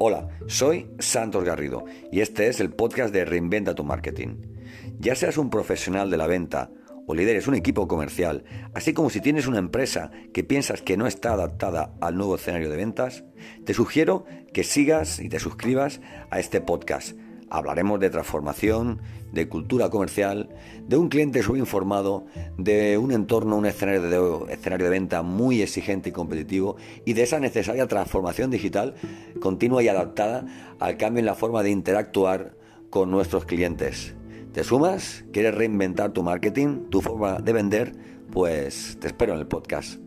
Hola, soy Santos Garrido y este es el podcast de Reinventa tu Marketing. Ya seas un profesional de la venta o lideres un equipo comercial, así como si tienes una empresa que piensas que no está adaptada al nuevo escenario de ventas, te sugiero que sigas y te suscribas a este podcast Hablaremos de transformación, de cultura comercial, de un cliente subinformado, de un entorno, un escenario de, escenario de venta muy exigente y competitivo y de esa necesaria transformación digital continua y adaptada al cambio en la forma de interactuar con nuestros clientes. ¿Te sumas? ¿Quieres reinventar tu marketing, tu forma de vender? Pues te espero en el podcast.